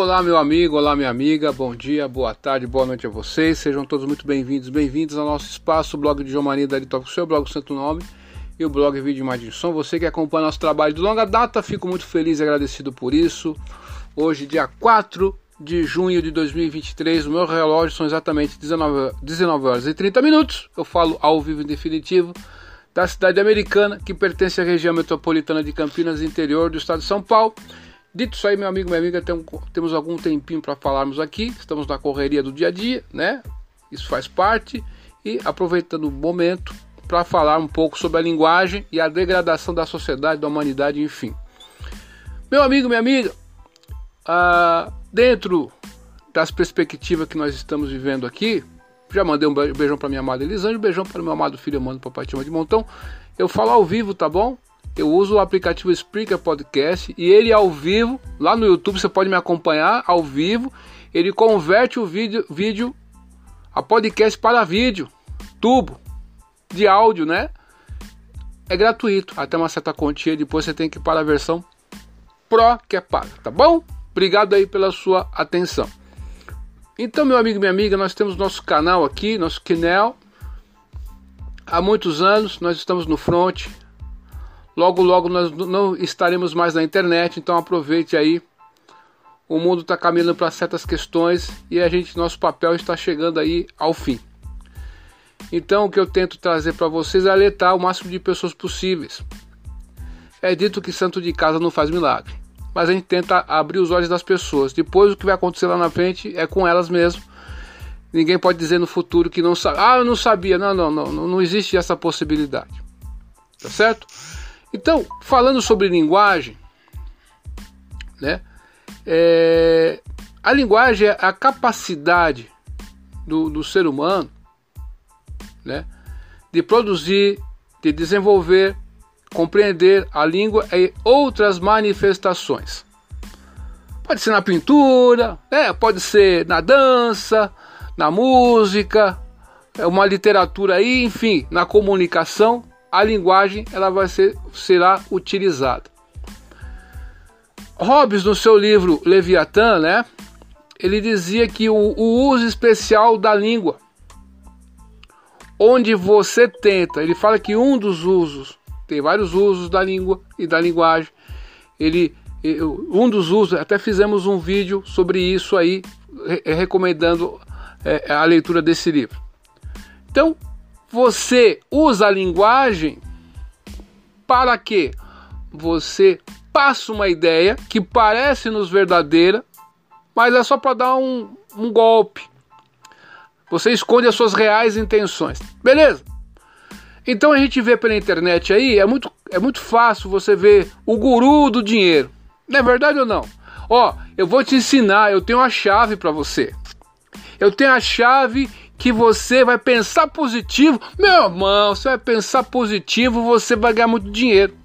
Olá, meu amigo, olá, minha amiga, bom dia, boa tarde, boa noite a vocês. Sejam todos muito bem-vindos, bem-vindos ao nosso espaço, o blog de João Maria da o seu blog Santo Nome e o blog Vídeo Imagem Som. Você que acompanha nosso trabalho de longa data, fico muito feliz e agradecido por isso. Hoje, dia 4 de junho de 2023, o meu relógio são exatamente 19, 19 horas e 30 minutos. Eu falo ao vivo em definitivo da cidade americana, que pertence à região metropolitana de Campinas, interior do estado de São Paulo. Dito isso aí, meu amigo, minha amiga, tem, temos algum tempinho para falarmos aqui. Estamos na correria do dia a dia, né? Isso faz parte. E aproveitando o momento para falar um pouco sobre a linguagem e a degradação da sociedade, da humanidade, enfim. Meu amigo, minha amiga, ah, dentro das perspectivas que nós estamos vivendo aqui, já mandei um beijão para minha amada Elisângela, um beijão para meu amado filho, mano, papai Tima de Montão. Eu falo ao vivo, tá bom? Eu uso o aplicativo Spreaker Podcast e ele ao vivo, lá no YouTube você pode me acompanhar ao vivo, ele converte o vídeo, vídeo a podcast para vídeo, tubo de áudio, né? É gratuito, até uma certa quantia, depois você tem que ir para a versão Pro que é paga, tá bom? Obrigado aí pela sua atenção. Então, meu amigo e minha amiga, nós temos nosso canal aqui, nosso canal. Há muitos anos nós estamos no front, Logo, logo nós não estaremos mais na internet, então aproveite aí. O mundo está caminhando para certas questões e a gente, nosso papel está chegando aí ao fim. Então, o que eu tento trazer para vocês é alertar o máximo de pessoas possíveis. É dito que santo de casa não faz milagre, mas a gente tenta abrir os olhos das pessoas. Depois, o que vai acontecer lá na frente é com elas mesmo. Ninguém pode dizer no futuro que não sabe. Ah, eu não sabia. Não, não, não, não existe essa possibilidade. Tá certo? Então, falando sobre linguagem, né? É, a linguagem é a capacidade do, do ser humano, né? De produzir, de desenvolver, compreender a língua e outras manifestações. Pode ser na pintura, né? pode ser na dança, na música, é uma literatura aí, enfim, na comunicação a linguagem ela vai ser, será utilizada. Hobbes, no seu livro Leviatã, né, ele dizia que o, o uso especial da língua, onde você tenta, ele fala que um dos usos, tem vários usos da língua e da linguagem, ele, um dos usos, até fizemos um vídeo sobre isso aí, recomendando é, a leitura desse livro. Então, você usa a linguagem para que você passe uma ideia que parece-nos verdadeira, mas é só para dar um, um golpe. Você esconde as suas reais intenções. Beleza? Então a gente vê pela internet aí, é muito, é muito fácil você ver o guru do dinheiro. Não é verdade ou não? Ó, eu vou te ensinar, eu tenho a chave para você. Eu tenho a chave que você vai pensar positivo, meu irmão, você vai pensar positivo, você vai ganhar muito dinheiro.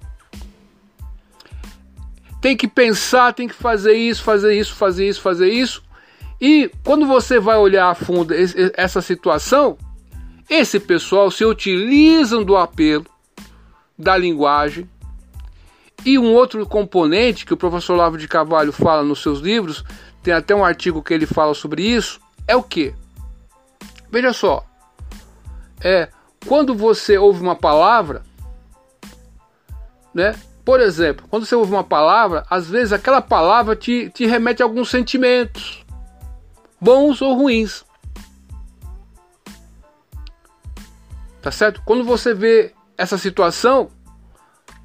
Tem que pensar, tem que fazer isso, fazer isso, fazer isso, fazer isso. E quando você vai olhar a fundo essa situação, esse pessoal se utilizam do apelo, da linguagem. E um outro componente que o professor Lavo de Carvalho fala nos seus livros, tem até um artigo que ele fala sobre isso, é o que? Veja só, é quando você ouve uma palavra, né? Por exemplo, quando você ouve uma palavra, às vezes aquela palavra te, te remete a alguns sentimentos, bons ou ruins. Tá certo? Quando você vê essa situação,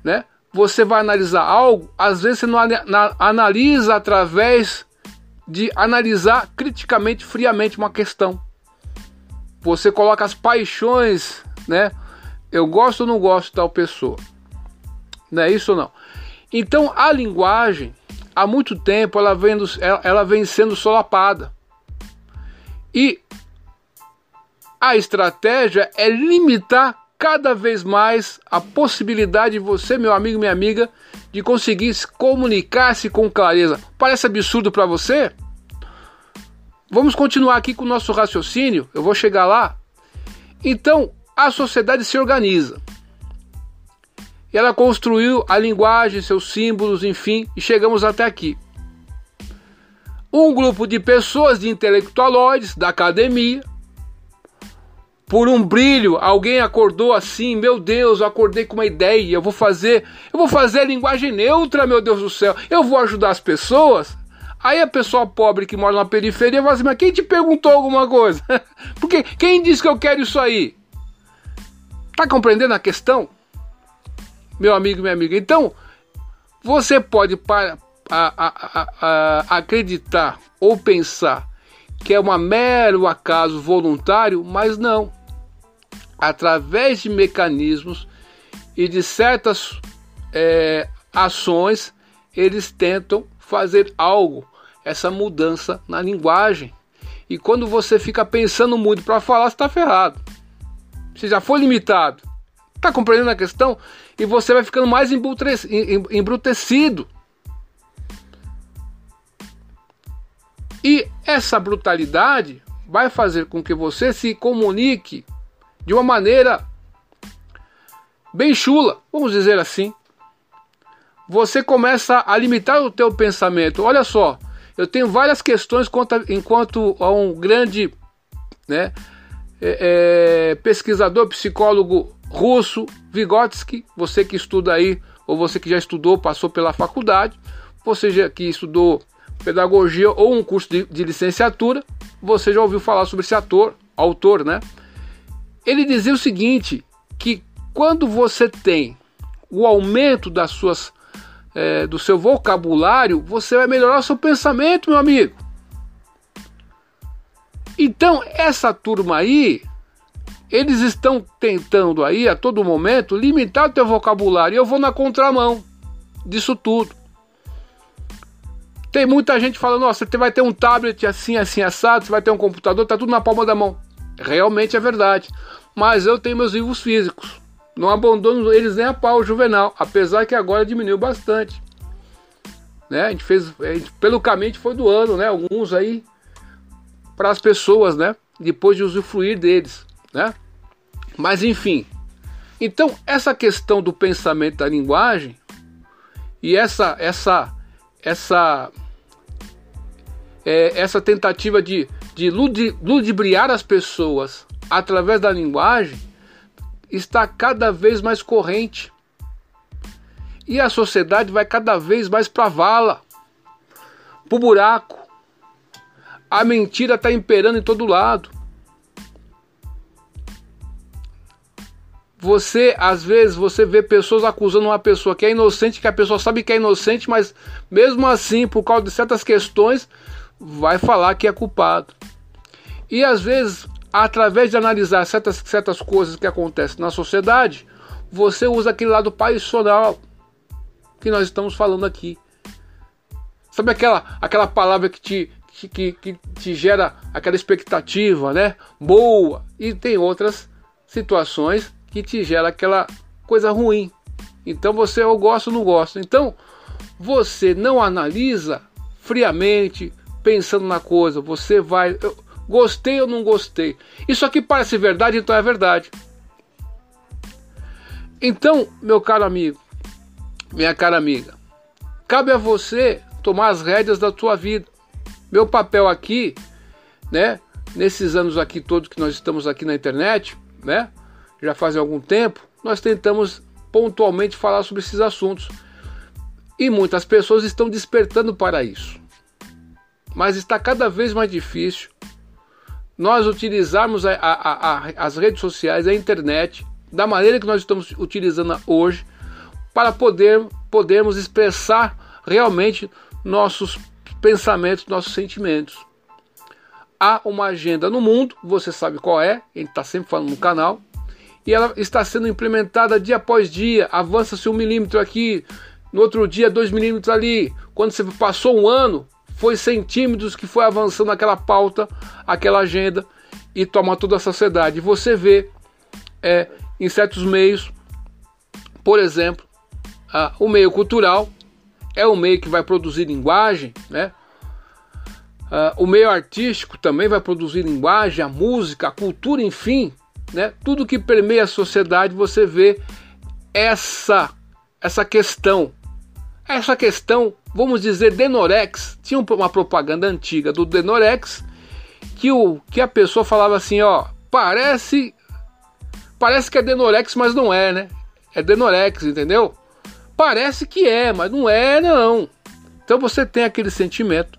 né? Você vai analisar algo, às vezes você não analisa através de analisar criticamente, friamente uma questão você coloca as paixões, né? Eu gosto ou não gosto de tal pessoa. Não é isso ou não? Então a linguagem, há muito tempo, ela vem, ela vem sendo solapada. E a estratégia é limitar cada vez mais a possibilidade de você, meu amigo, minha amiga, de conseguir se comunicar-se com clareza. Parece absurdo para você? Vamos continuar aqui com o nosso raciocínio, eu vou chegar lá. Então, a sociedade se organiza. Ela construiu a linguagem, seus símbolos, enfim, e chegamos até aqui. um grupo de pessoas, de intelectualoides da academia, por um brilho, alguém acordou assim, meu Deus, eu acordei com uma ideia, eu vou fazer, eu vou fazer a linguagem neutra, meu Deus do céu, eu vou ajudar as pessoas. Aí a pessoa pobre que mora na periferia fala assim, mas quem te perguntou alguma coisa? Porque quem disse que eu quero isso aí? Tá compreendendo a questão? Meu amigo minha amiga. Então, você pode para, a, a, a, acreditar ou pensar que é um mero acaso voluntário, mas não através de mecanismos e de certas é, ações, eles tentam fazer algo, essa mudança na linguagem. E quando você fica pensando muito para falar, você está ferrado. Você já foi limitado. Está compreendendo a questão? E você vai ficando mais embrutecido. E essa brutalidade vai fazer com que você se comunique de uma maneira bem chula, vamos dizer assim. Você começa a limitar o teu pensamento. Olha só, eu tenho várias questões quanto, enquanto a um grande né, é, é, pesquisador, psicólogo russo, Vygotsky, você que estuda aí, ou você que já estudou, passou pela faculdade, você já que estudou pedagogia ou um curso de, de licenciatura, você já ouviu falar sobre esse ator, autor, né? Ele dizia o seguinte: que quando você tem o aumento das suas, é, do seu vocabulário, você vai melhorar o seu pensamento, meu amigo. Então, essa turma aí, eles estão tentando aí a todo momento limitar o teu vocabulário. Eu vou na contramão disso tudo. Tem muita gente falando, nossa, você vai ter um tablet assim, assim, assado, você vai ter um computador, tá tudo na palma da mão. Realmente é verdade. Mas eu tenho meus livros físicos. Não abandono eles nem a pau juvenal, apesar que agora diminuiu bastante. Né? A gente fez, a gente, pelo caminho foi doando, né? Alguns aí para as pessoas, né? Depois de usufruir deles, né? Mas enfim. Então, essa questão do pensamento da linguagem e essa essa essa é, essa tentativa de de ludibriar as pessoas através da linguagem está cada vez mais corrente. E a sociedade vai cada vez mais para a vala, para o buraco. A mentira está imperando em todo lado. Você, às vezes, você vê pessoas acusando uma pessoa que é inocente, que a pessoa sabe que é inocente, mas mesmo assim, por causa de certas questões, vai falar que é culpado. E às vezes, através de analisar certas, certas coisas que acontecem na sociedade, você usa aquele lado passional que nós estamos falando aqui. Sabe aquela, aquela palavra que te, que, que te gera aquela expectativa, né? Boa. E tem outras situações que te gera aquela coisa ruim. Então você ou gosta ou não gosta. Então você não analisa friamente, pensando na coisa. Você vai. Eu, Gostei ou não gostei? Isso aqui parece verdade, então é verdade. Então, meu caro amigo, minha cara amiga, cabe a você tomar as rédeas da sua vida. Meu papel aqui, né, nesses anos aqui todos que nós estamos aqui na internet, né, já faz algum tempo, nós tentamos pontualmente falar sobre esses assuntos. E muitas pessoas estão despertando para isso. Mas está cada vez mais difícil nós utilizarmos a, a, a, as redes sociais, a internet, da maneira que nós estamos utilizando hoje, para poder podermos expressar realmente nossos pensamentos, nossos sentimentos. Há uma agenda no mundo, você sabe qual é, a gente está sempre falando no canal, e ela está sendo implementada dia após dia. Avança-se um milímetro aqui, no outro dia dois milímetros ali. Quando você passou um ano, foi centímetros que foi avançando aquela pauta, aquela agenda e toma toda a sociedade. Você vê é, em certos meios, por exemplo, o meio cultural é o meio que vai produzir linguagem, né? o meio artístico também vai produzir linguagem, a música, a cultura, enfim, né? Tudo que permeia a sociedade, você vê essa essa questão, essa questão vamos dizer, Denorex. Tinha uma propaganda antiga do Denorex que, o, que a pessoa falava assim, ó, parece parece que é Denorex, mas não é, né? É Denorex, entendeu? Parece que é, mas não é, não. Então você tem aquele sentimento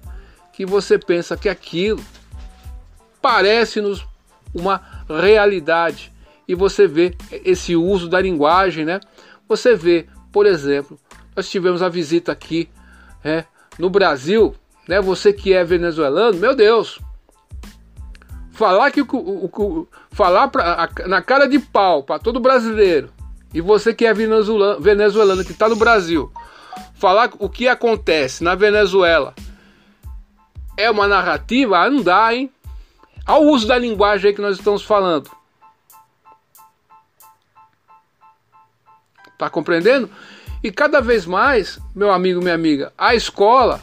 que você pensa que aquilo parece-nos uma realidade e você vê esse uso da linguagem, né? Você vê, por exemplo, nós tivemos a visita aqui é, no Brasil, né? Você que é venezuelano, meu Deus, falar que o, o, o falar pra, a, na cara de pau para todo brasileiro e você que é venezuelano, venezuelano que está no Brasil, falar o que acontece na Venezuela é uma narrativa, ah, não dá, hein? Ao uso da linguagem aí que nós estamos falando. Tá compreendendo? E cada vez mais, meu amigo, minha amiga, a escola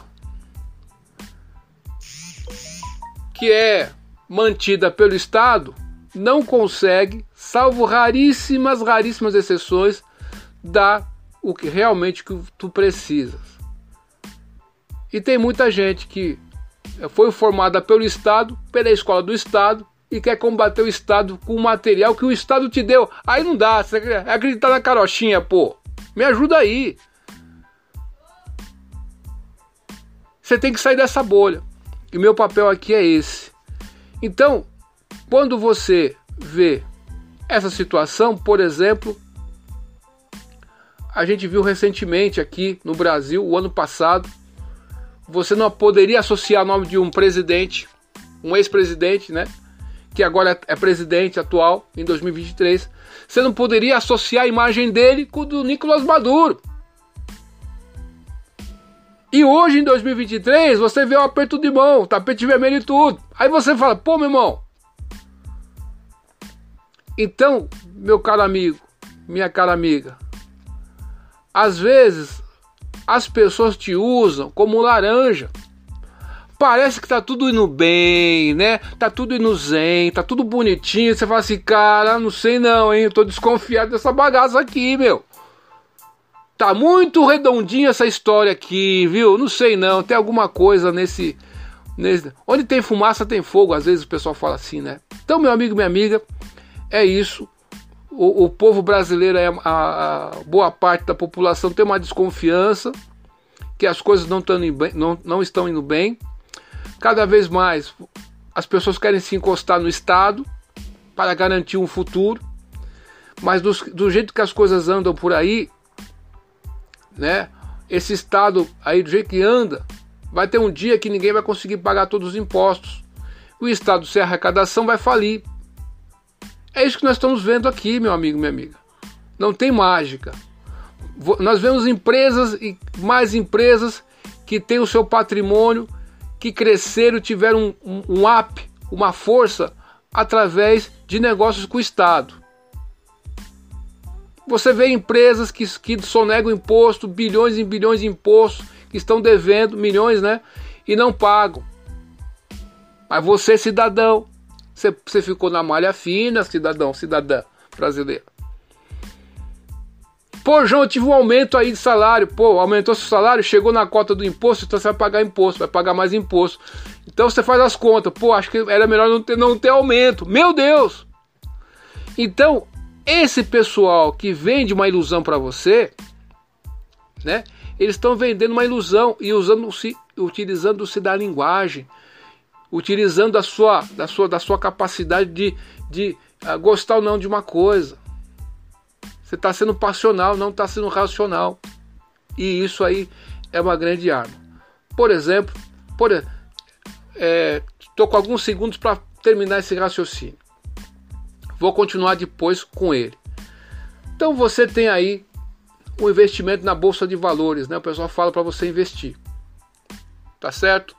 que é mantida pelo Estado não consegue, salvo raríssimas, raríssimas exceções, dar o que realmente que tu precisas. E tem muita gente que foi formada pelo Estado, pela escola do Estado, e quer combater o Estado com o material que o Estado te deu. Aí não dá, você acreditar na carochinha, pô. Me ajuda aí. Você tem que sair dessa bolha. E meu papel aqui é esse. Então, quando você vê essa situação, por exemplo, a gente viu recentemente aqui no Brasil, o ano passado, você não poderia associar o nome de um presidente, um ex-presidente, né? Que agora é presidente atual, em 2023. Você não poderia associar a imagem dele com o do Nicolás Maduro. E hoje, em 2023, você vê o aperto de mão, tapete vermelho e tudo. Aí você fala, pô, meu irmão. Então, meu caro amigo, minha cara amiga, às vezes as pessoas te usam como laranja. Parece que tá tudo indo bem, né? Tá tudo indo zen, tá tudo bonitinho. Você fala assim, cara, não sei não, hein? Eu tô desconfiado dessa bagaça aqui, meu. Tá muito redondinha essa história aqui, viu? Não sei não, tem alguma coisa nesse, nesse. Onde tem fumaça tem fogo, às vezes o pessoal fala assim, né? Então, meu amigo, minha amiga, é isso. O, o povo brasileiro, é, a, a, boa parte da população tem uma desconfiança que as coisas não, não, não estão indo bem. Cada vez mais as pessoas querem se encostar no Estado para garantir um futuro, mas do, do jeito que as coisas andam por aí, né? Esse estado aí do jeito que anda, vai ter um dia que ninguém vai conseguir pagar todos os impostos. O estado sem arrecadação vai falir. É isso que nós estamos vendo aqui, meu amigo, minha amiga. Não tem mágica. Nós vemos empresas e mais empresas que têm o seu patrimônio, que cresceram, tiveram um, um, um up, uma força através de negócios com o Estado. Você vê empresas que, que sonegam imposto, bilhões e bilhões de impostos, que estão devendo milhões, né? E não pagam. Mas você, cidadão, você, você ficou na malha fina, cidadão, cidadã brasileira. Pô, João, eu tive um aumento aí de salário. Pô, aumentou seu salário, chegou na cota do imposto, então você vai pagar imposto, vai pagar mais imposto. Então você faz as contas. Pô, acho que era melhor não ter, não ter aumento. Meu Deus! Então, esse pessoal que vende uma ilusão para você, né? Eles estão vendendo uma ilusão e usando-se, utilizando-se da linguagem, utilizando a sua, da sua, da sua capacidade de, de uh, gostar ou não de uma coisa. Você está sendo passional, não está sendo racional. E isso aí é uma grande arma. Por exemplo, por, estou é, com alguns segundos para terminar esse raciocínio. Vou continuar depois com ele. Então você tem aí o um investimento na bolsa de valores, né? O pessoal fala para você investir. Tá certo?